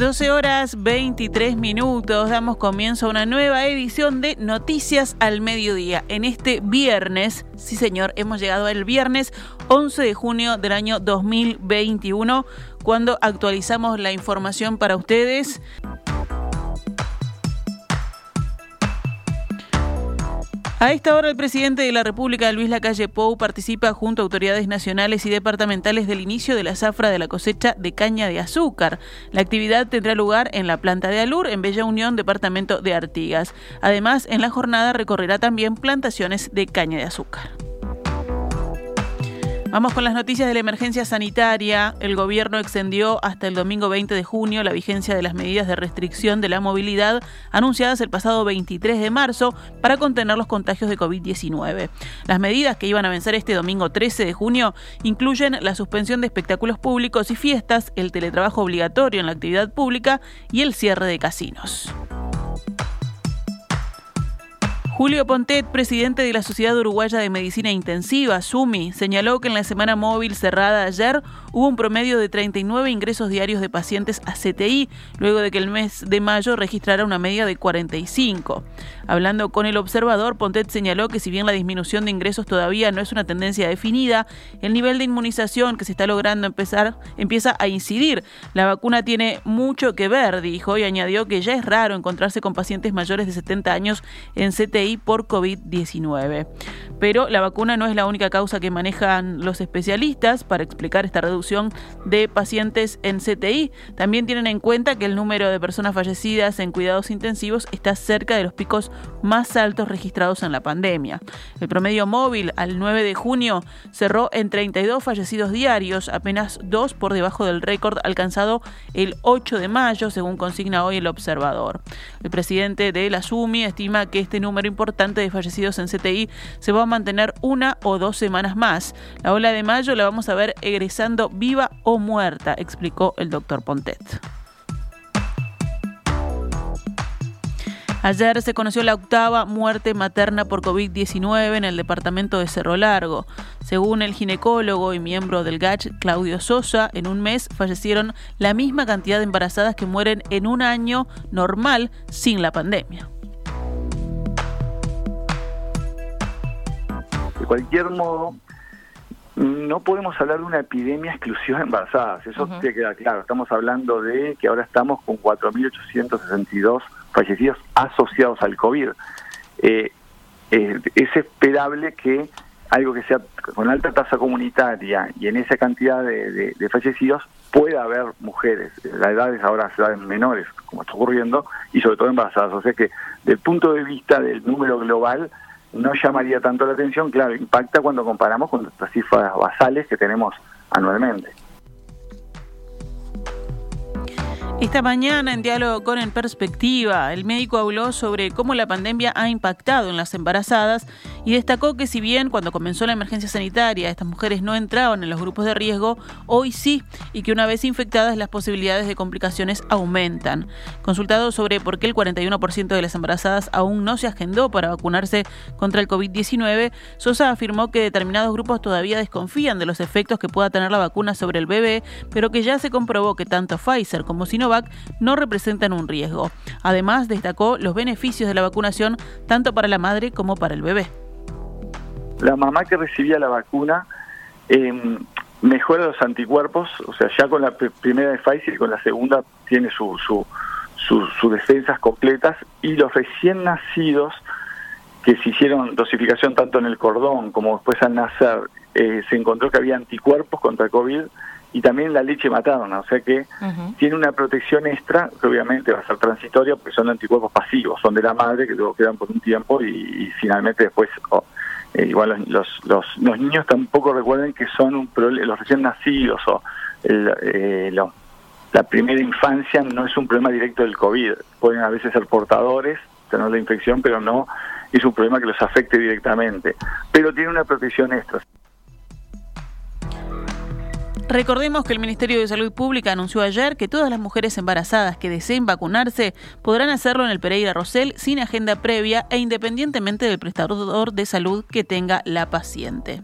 12 horas 23 minutos, damos comienzo a una nueva edición de Noticias al Mediodía. En este viernes, sí señor, hemos llegado al viernes 11 de junio del año 2021, cuando actualizamos la información para ustedes. A esta hora el presidente de la República, Luis Lacalle Pou, participa junto a autoridades nacionales y departamentales del inicio de la zafra de la cosecha de caña de azúcar. La actividad tendrá lugar en la planta de Alur, en Bella Unión, departamento de Artigas. Además, en la jornada recorrerá también plantaciones de caña de azúcar. Vamos con las noticias de la emergencia sanitaria. El gobierno extendió hasta el domingo 20 de junio la vigencia de las medidas de restricción de la movilidad anunciadas el pasado 23 de marzo para contener los contagios de COVID-19. Las medidas que iban a vencer este domingo 13 de junio incluyen la suspensión de espectáculos públicos y fiestas, el teletrabajo obligatorio en la actividad pública y el cierre de casinos. Julio Pontet, presidente de la Sociedad Uruguaya de Medicina Intensiva, SUMI, señaló que en la semana móvil cerrada ayer hubo un promedio de 39 ingresos diarios de pacientes a CTI, luego de que el mes de mayo registrara una media de 45. Hablando con el observador, Pontet señaló que si bien la disminución de ingresos todavía no es una tendencia definida, el nivel de inmunización que se está logrando empezar empieza a incidir. La vacuna tiene mucho que ver, dijo, y añadió que ya es raro encontrarse con pacientes mayores de 70 años en CTI por COVID-19. Pero la vacuna no es la única causa que manejan los especialistas para explicar esta reducción de pacientes en CTI. También tienen en cuenta que el número de personas fallecidas en cuidados intensivos está cerca de los picos más altos registrados en la pandemia. El promedio móvil al 9 de junio cerró en 32 fallecidos diarios, apenas dos por debajo del récord alcanzado el 8 de mayo, según consigna hoy el observador. El presidente de la SUMI estima que este número importante de fallecidos en CTI se va a mantener una o dos semanas más. La ola de mayo la vamos a ver egresando viva o muerta, explicó el doctor Pontet. Ayer se conoció la octava muerte materna por COVID-19 en el departamento de Cerro Largo. Según el ginecólogo y miembro del GACH, Claudio Sosa, en un mes fallecieron la misma cantidad de embarazadas que mueren en un año normal sin la pandemia. Cualquier modo, no podemos hablar de una epidemia exclusiva de embarazadas, eso te queda claro. Estamos hablando de que ahora estamos con 4.862 fallecidos asociados al COVID. Eh, eh, es esperable que algo que sea con alta tasa comunitaria y en esa cantidad de, fallecidos pueda haber mujeres. La edad es ahora edades menores, como está ocurriendo, y sobre todo embarazadas. O sea que, del punto de vista del número global, no llamaría tanto la atención, claro, impacta cuando comparamos con las cifras basales que tenemos anualmente. Esta mañana, en diálogo con En Perspectiva, el médico habló sobre cómo la pandemia ha impactado en las embarazadas y destacó que si bien cuando comenzó la emergencia sanitaria estas mujeres no entraban en los grupos de riesgo, hoy sí, y que una vez infectadas las posibilidades de complicaciones aumentan. Consultado sobre por qué el 41% de las embarazadas aún no se agendó para vacunarse contra el COVID-19, Sosa afirmó que determinados grupos todavía desconfían de los efectos que pueda tener la vacuna sobre el bebé, pero que ya se comprobó que tanto Pfizer como Sinovac no representan un riesgo. Además, destacó los beneficios de la vacunación tanto para la madre como para el bebé. La mamá que recibía la vacuna em, mejora los anticuerpos, o sea, ya con la primera de Pfizer y con la segunda tiene sus defensas completas y los recién nacidos que se hicieron dosificación tanto en el cordón como después al nacer, eh, se encontró que había anticuerpos contra COVID y también la leche materna, o sea que tiene una protección extra que obviamente va a ser transitoria porque son anticuerpos pasivos, son de la madre que luego quedan por un tiempo y, finalmente después eh, igual los, los, los, niños tampoco recuerden que son un los recién nacidos o eh, la primera infancia no es un problema directo del COVID, pueden a veces ser portadores, tener la infección, pero no es un problema que los afecte directamente, pero tiene una protección extra. Recordemos que el Ministerio de Salud Pública anunció ayer que todas las mujeres embarazadas que deseen vacunarse podrán hacerlo en el Pereira Rosell sin agenda previa e independientemente del prestador de salud que tenga la paciente.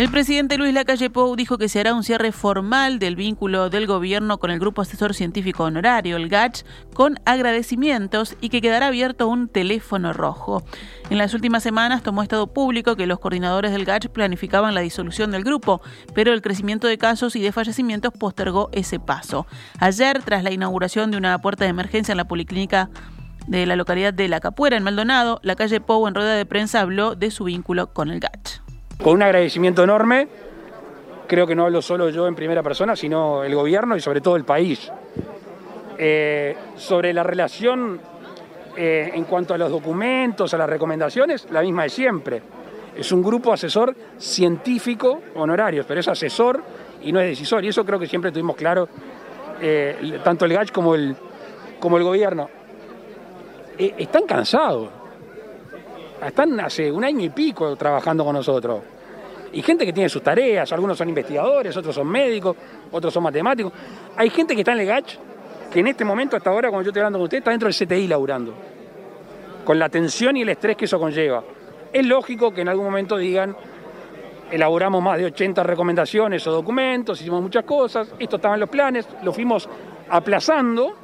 El presidente Luis Lacalle Pou dijo que se hará un cierre formal del vínculo del gobierno con el Grupo Asesor Científico Honorario, el GACH, con agradecimientos y que quedará abierto un teléfono rojo. En las últimas semanas tomó estado público que los coordinadores del GACH planificaban la disolución del grupo, pero el crecimiento de casos y de fallecimientos postergó ese paso. Ayer, tras la inauguración de una puerta de emergencia en la policlínica de la localidad de La Capuera, en Maldonado, la calle Pou en rueda de prensa habló de su vínculo con el GACH. Con un agradecimiento enorme, creo que no hablo solo yo en primera persona, sino el gobierno y sobre todo el país. Eh, sobre la relación eh, en cuanto a los documentos, a las recomendaciones, la misma de siempre. Es un grupo asesor científico honorario, pero es asesor y no es decisor. Y eso creo que siempre tuvimos claro, eh, tanto el GACH como el, como el gobierno. están cansados están hace un año y pico trabajando con nosotros. Y gente que tiene sus tareas, algunos son investigadores, otros son médicos, otros son matemáticos. Hay gente que está en el GACH, que en este momento, hasta ahora, cuando yo estoy hablando con usted, está dentro del CTI laburando, con la tensión y el estrés que eso conlleva. Es lógico que en algún momento digan, elaboramos más de 80 recomendaciones o documentos, hicimos muchas cosas, esto estaba en los planes, lo fuimos aplazando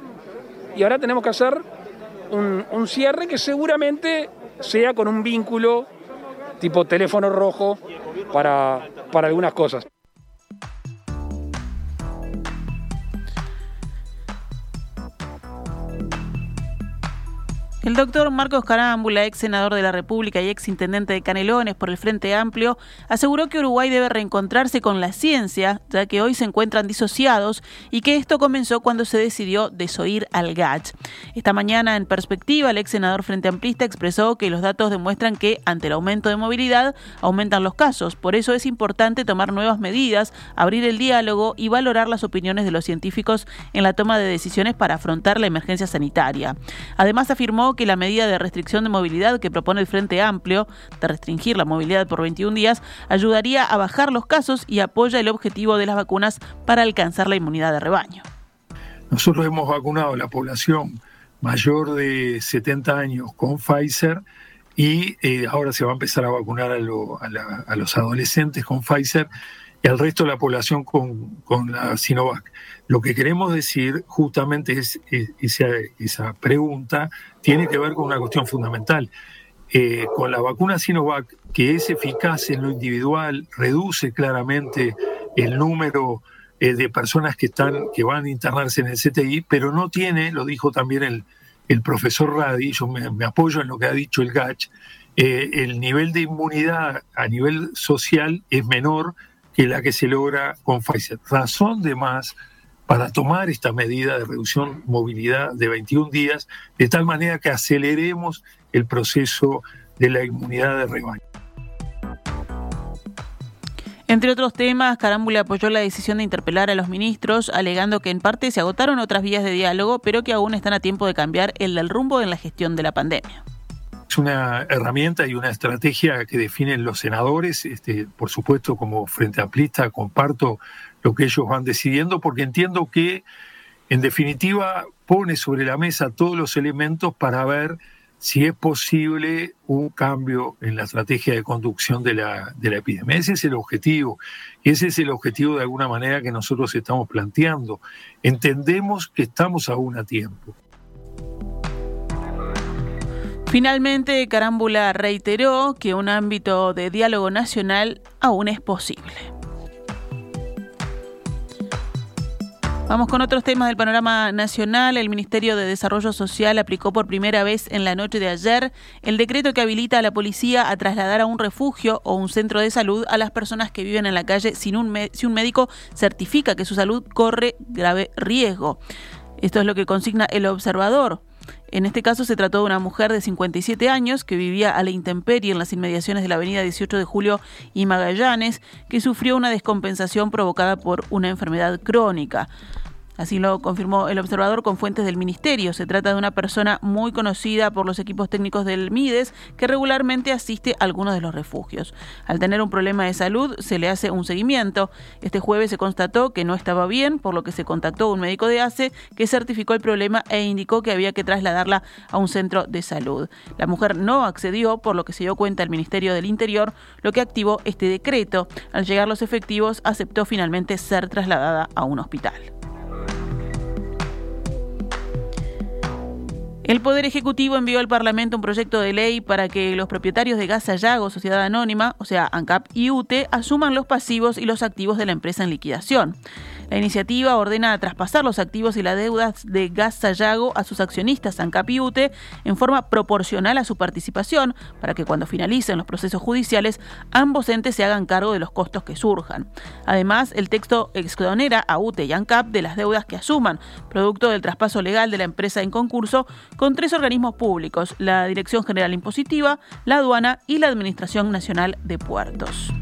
y ahora tenemos que hacer un, un cierre que seguramente sea con un vínculo tipo teléfono rojo para, para algunas cosas. El doctor Marcos Carámbula, ex senador de la República y ex intendente de Canelones por el Frente Amplio, aseguró que Uruguay debe reencontrarse con la ciencia, ya que hoy se encuentran disociados y que esto comenzó cuando se decidió desoír al GACH. Esta mañana, en perspectiva, el ex senador Frente Amplista expresó que los datos demuestran que, ante el aumento de movilidad, aumentan los casos. Por eso es importante tomar nuevas medidas, abrir el diálogo y valorar las opiniones de los científicos en la toma de decisiones para afrontar la emergencia sanitaria. Además, afirmó que la medida de restricción de movilidad que propone el Frente Amplio, de restringir la movilidad por 21 días, ayudaría a bajar los casos y apoya el objetivo de las vacunas para alcanzar la inmunidad de rebaño. Nosotros hemos vacunado a la población mayor de 70 años con Pfizer y eh, ahora se va a empezar a vacunar a, los adolescentes con Pfizer y al resto de la población con, con la Sinovac. Lo que queremos decir justamente es, esa, esa, pregunta tiene que ver con una cuestión fundamental. Eh, con la vacuna Sinovac, que es eficaz en lo individual, reduce claramente el número eh, de personas que, están, que van a internarse en el CTI, pero no tiene, lo dijo también el, el profesor Radi, yo me, apoyo en lo que ha dicho el GACH, eh, el nivel de inmunidad a nivel social es menor que la que se logra con Pfizer. Razón de más para tomar esta medida de reducción movilidad de 21 días, de tal manera que aceleremos el proceso de la inmunidad de rebaño. Entre otros temas, Carámbula apoyó la decisión de interpelar a los ministros, alegando que en parte se agotaron otras vías de diálogo, pero que aún están a tiempo de cambiar el del rumbo en la gestión de la pandemia. Es una herramienta y una estrategia que definen los senadores. Este, por supuesto, como Frente Amplista, comparto lo que ellos van decidiendo, porque entiendo que, en definitiva, pone sobre la mesa todos los elementos para ver si es posible un cambio en la estrategia de conducción de la, de la epidemia. Ese es el objetivo. Ese es el objetivo de alguna manera que nosotros estamos planteando. Entendemos que estamos aún a tiempo. Finalmente, Carámbula reiteró que un ámbito de diálogo nacional aún es posible. Vamos con otros temas del panorama nacional. El Ministerio de Desarrollo Social aplicó por primera vez en la noche de ayer el decreto que habilita a la policía a trasladar a un refugio o un centro de salud a las personas que viven en la calle sin si un médico certifica que su salud corre grave riesgo. Esto es lo que consigna el observador. En este caso se trató de una mujer de 57 años que vivía a la intemperie en las inmediaciones de la avenida 18 de Julio y Magallanes, que sufrió una descompensación provocada por una enfermedad crónica. Así lo confirmó el observador con fuentes del ministerio. Se trata de una persona muy conocida por los equipos técnicos del MIDES que regularmente asiste a algunos de los refugios. Al tener un problema de salud se le hace un seguimiento. Este jueves se constató que no estaba bien, por lo que se contactó un médico de ACE que certificó el problema e indicó que había que trasladarla a un centro de salud. La mujer no accedió, por lo que se dio cuenta el Ministerio del Interior, lo que activó este decreto. Al llegar los efectivos, aceptó finalmente ser trasladada a un hospital. El Poder Ejecutivo envió al Parlamento un proyecto de ley para que los propietarios de Gas Sayago, Sociedad Anónima, o sea, ANCAP y UTE, asuman los pasivos y los activos de la empresa en liquidación. La iniciativa ordena traspasar los activos y las deudas de Gas Sayago a sus accionistas ANCAP y UTE en forma proporcional a su participación para que cuando finalicen los procesos judiciales ambos entes se hagan cargo de los costos que surjan. Además, el texto exonera a UTE y ANCAP de las deudas que asuman, producto del traspaso legal de la empresa en concurso, con tres organismos públicos, la Dirección General Impositiva, la Aduana y la Administración Nacional de Puertos.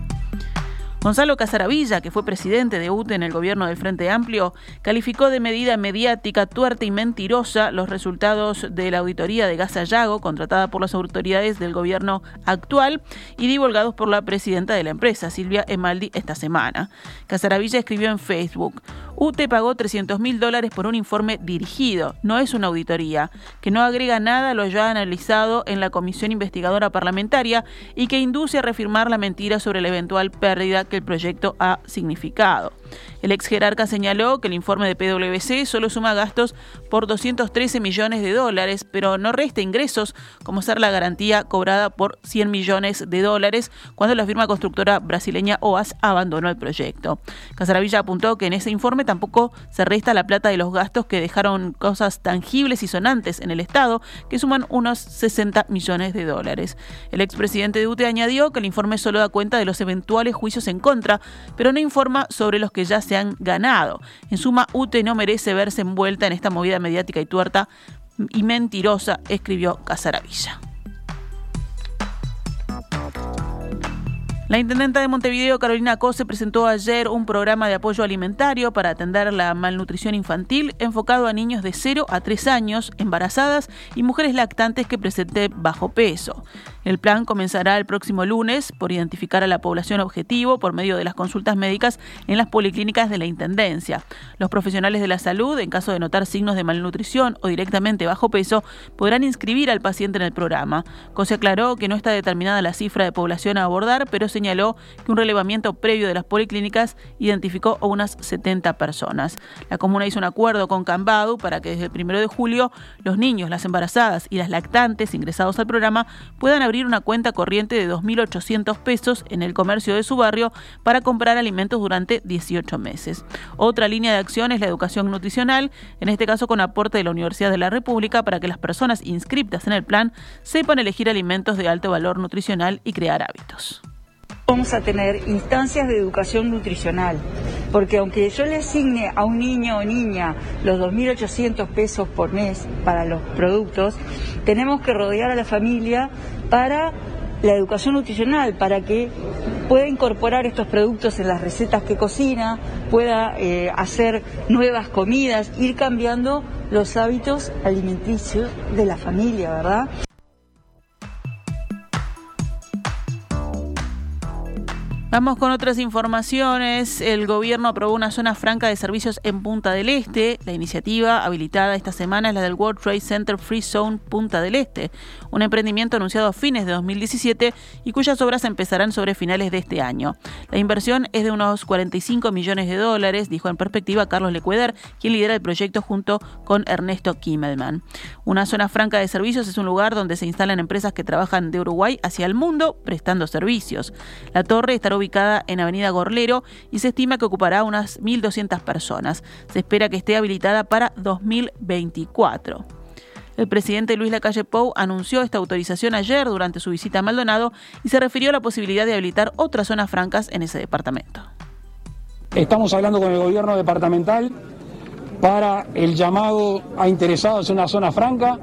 Gonzalo Casaravilla, que fue presidente de UTE en el gobierno del Frente Amplio, calificó de medida mediática, tuerta y mentirosa los resultados de la auditoría de Gasallago, contratada por las autoridades del gobierno actual y divulgados por la presidenta de la empresa, Silvia Emaldi, esta semana. Casaravilla escribió en Facebook, UTE pagó 300 mil dólares por un informe dirigido, no es una auditoría, que no agrega nada a lo ya analizado en la Comisión Investigadora Parlamentaria y que induce a reafirmar la mentira sobre la eventual pérdida que el proyecto ha significado. El ex jerarca señaló que el informe de PwC solo suma gastos por 213 millones de dólares, pero no resta ingresos, como ser la garantía cobrada por 100 millones de dólares cuando la firma constructora brasileña OAS abandonó el proyecto. Casaravilla apuntó que en ese informe tampoco se resta la plata de los gastos que dejaron cosas tangibles y sonantes en el Estado, que suman unos 60 millones de dólares. El expresidente de UTE añadió que el informe solo da cuenta de los eventuales juicios en contra, pero no informa sobre los que ya se han ganado. En suma, UTE no merece verse envuelta en esta movida mediática y tuerta y mentirosa, escribió Casaravilla. La intendenta de Montevideo, Carolina Cose, presentó ayer un programa de apoyo alimentario para atender la malnutrición infantil enfocado a niños de 0 a 3 años, embarazadas y mujeres lactantes que presenten bajo peso. El plan comenzará el próximo lunes por identificar a la población objetivo por medio de las consultas médicas en las policlínicas de la Intendencia. Los profesionales de la salud, en caso de notar signos de malnutrición o directamente bajo peso, podrán inscribir al paciente en el programa. Cose aclaró que no está determinada la cifra de población a abordar, pero señaló que un relevamiento previo de las policlínicas identificó a unas 70 personas. La comuna hizo un acuerdo con Cambadu para que desde el 1 de julio los niños, las embarazadas y las lactantes ingresados al programa puedan abrir una cuenta corriente de 2.800 pesos en el comercio de su barrio para comprar alimentos durante 18 meses. Otra línea de acción es la educación nutricional, en este caso con aporte de la Universidad de la República para que las personas inscriptas en el plan sepan elegir alimentos de alto valor nutricional y crear hábitos. Vamos a tener instancias de educación nutricional, porque aunque yo le asigne a un niño o niña los 2.800 pesos por mes para los productos, tenemos que rodear a la familia para la educación nutricional, para que pueda incorporar estos productos en las recetas que cocina, pueda eh, hacer nuevas comidas, ir cambiando los hábitos alimenticios de la familia, ¿verdad? Vamos con otras informaciones. El gobierno aprobó una zona franca de servicios en Punta del Este. La iniciativa habilitada esta semana es la del World Trade Center Free Zone Punta del Este, un emprendimiento anunciado a fines de 2017 y cuyas obras empezarán sobre finales de este año. La inversión es de unos 45 millones de dólares, dijo en perspectiva Carlos Lecueder, quien lidera el proyecto junto con Ernesto Kimmelman. Una zona franca de servicios es un lugar donde se instalan empresas que trabajan de Uruguay hacia el mundo prestando servicios. La torre estará ubicada en Avenida Gorlero y se estima que ocupará unas 1.200 personas. Se espera que esté habilitada para 2024. El presidente Luis Lacalle Pou anunció esta autorización ayer durante su visita a Maldonado y se refirió a la posibilidad de habilitar otras zonas francas en ese departamento. Estamos hablando con el gobierno departamental para el llamado a interesados en una zona franca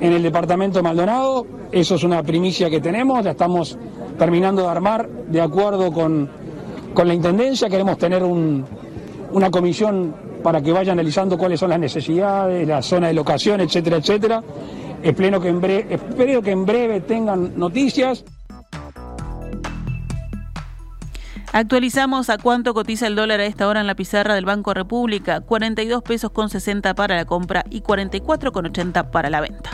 en el departamento de Maldonado. Eso es una primicia que tenemos, ya estamos terminando de armar de acuerdo con, la Intendencia. Queremos tener una comisión para que vaya analizando cuáles son las necesidades, la zona de locación, etcétera, etcétera. Espero que en breve, espero que en breve tengan noticias. Actualizamos a cuánto cotiza el dólar a esta hora en la pizarra del Banco República, 42 pesos con 60 para la compra y 44 con 80 para la venta.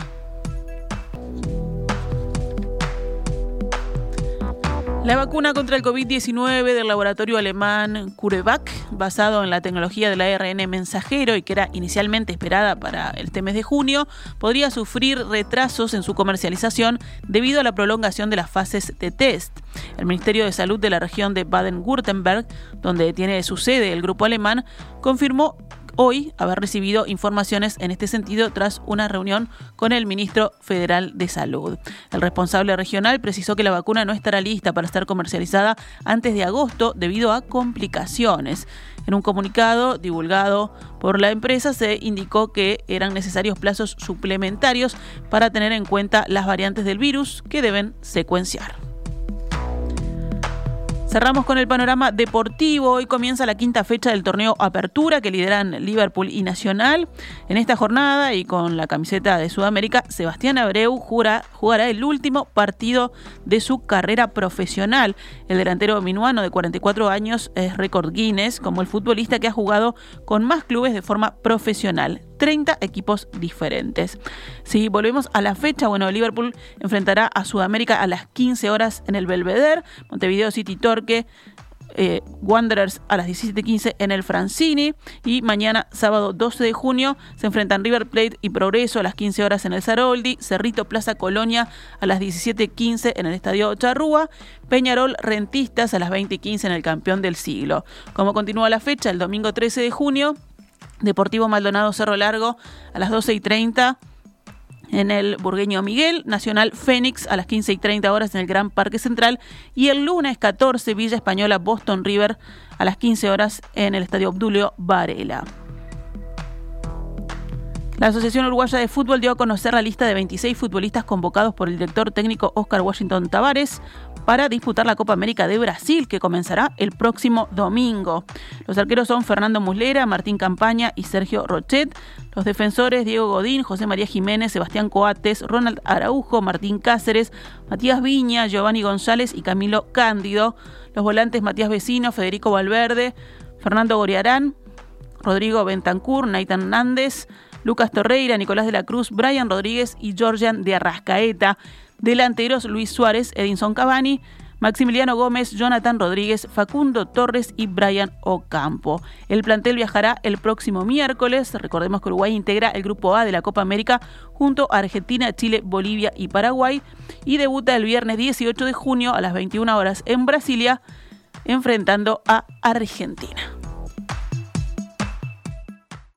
La vacuna contra el COVID-19 del laboratorio alemán CureVac, basado en la tecnología del ARN mensajero y que era inicialmente esperada para este mes de junio, podría sufrir retrasos en su comercialización debido a la prolongación de las fases de test. El Ministerio de Salud de la región de Baden-Württemberg, donde tiene su sede el grupo alemán, confirmó hoy haber recibido informaciones en este sentido tras una reunión con el ministro federal de Salud. El responsable regional precisó que la vacuna no estará lista para ser comercializada antes de agosto debido a complicaciones. En un comunicado divulgado por la empresa se indicó que eran necesarios plazos suplementarios para tener en cuenta las variantes del virus que deben secuenciar. Cerramos con el panorama deportivo. Hoy comienza la quinta fecha del torneo Apertura que lideran Liverpool y Nacional. En esta jornada y con la camiseta de Sudamérica, Sebastián Abreu jugará el último partido de su carrera profesional. El delantero minuano de 44 años es récord Guinness como el futbolista que ha jugado con más clubes de forma profesional. 30 equipos diferentes. Si volvemos a la fecha, bueno, Liverpool enfrentará a Sudamérica a las 15 horas en el Belvedere, Montevideo City Torque, eh, Wanderers a las 17.15 en el Francini y mañana sábado 12 de junio se enfrentan River Plate y Progreso a las 15 horas en el Zaroldi, Cerrito Plaza Colonia a las 17.15 en el Estadio Charrúa, Peñarol Rentistas a las 20.15 en el Campeón del Siglo. Como continúa la fecha, el domingo 13 de junio Deportivo Maldonado Cerro Largo a las 12 y 30 en el Burgueño Miguel, Nacional Fénix a las 15 y 30 horas en el Gran Parque Central y el lunes 14 Villa Española Boston River a las 15 horas en el Estadio Obdulio Varela. La Asociación Uruguaya de Fútbol dio a conocer la lista de 26 futbolistas convocados por el director técnico Oscar Washington Tavares para disputar la Copa América de Brasil, que comenzará el próximo domingo. Los arqueros son Fernando Muslera, Martín Campaña y Sergio Rochet. Los defensores Diego Godín, José María Jiménez, Sebastián Coates, Ronald Araujo, Martín Cáceres, Matías Viña, Giovanni González y Camilo Cándido. Los volantes Matías Vecino, Federico Valverde, Fernando Goriarán, Rodrigo Bentancur, Naitan Hernández, Lucas Torreira, Nicolás de la Cruz, Brian Rodríguez y Georgian de Arrascaeta. Delanteros Luis Suárez, Edinson Cavani, Maximiliano Gómez, Jonathan Rodríguez, Facundo Torres y Brian Ocampo. El plantel viajará el próximo miércoles. Recordemos que Uruguay integra el grupo A de la Copa América junto a Argentina, Chile, Bolivia y Paraguay y debuta el viernes 18 de junio a las 21 horas en Brasilia enfrentando a Argentina.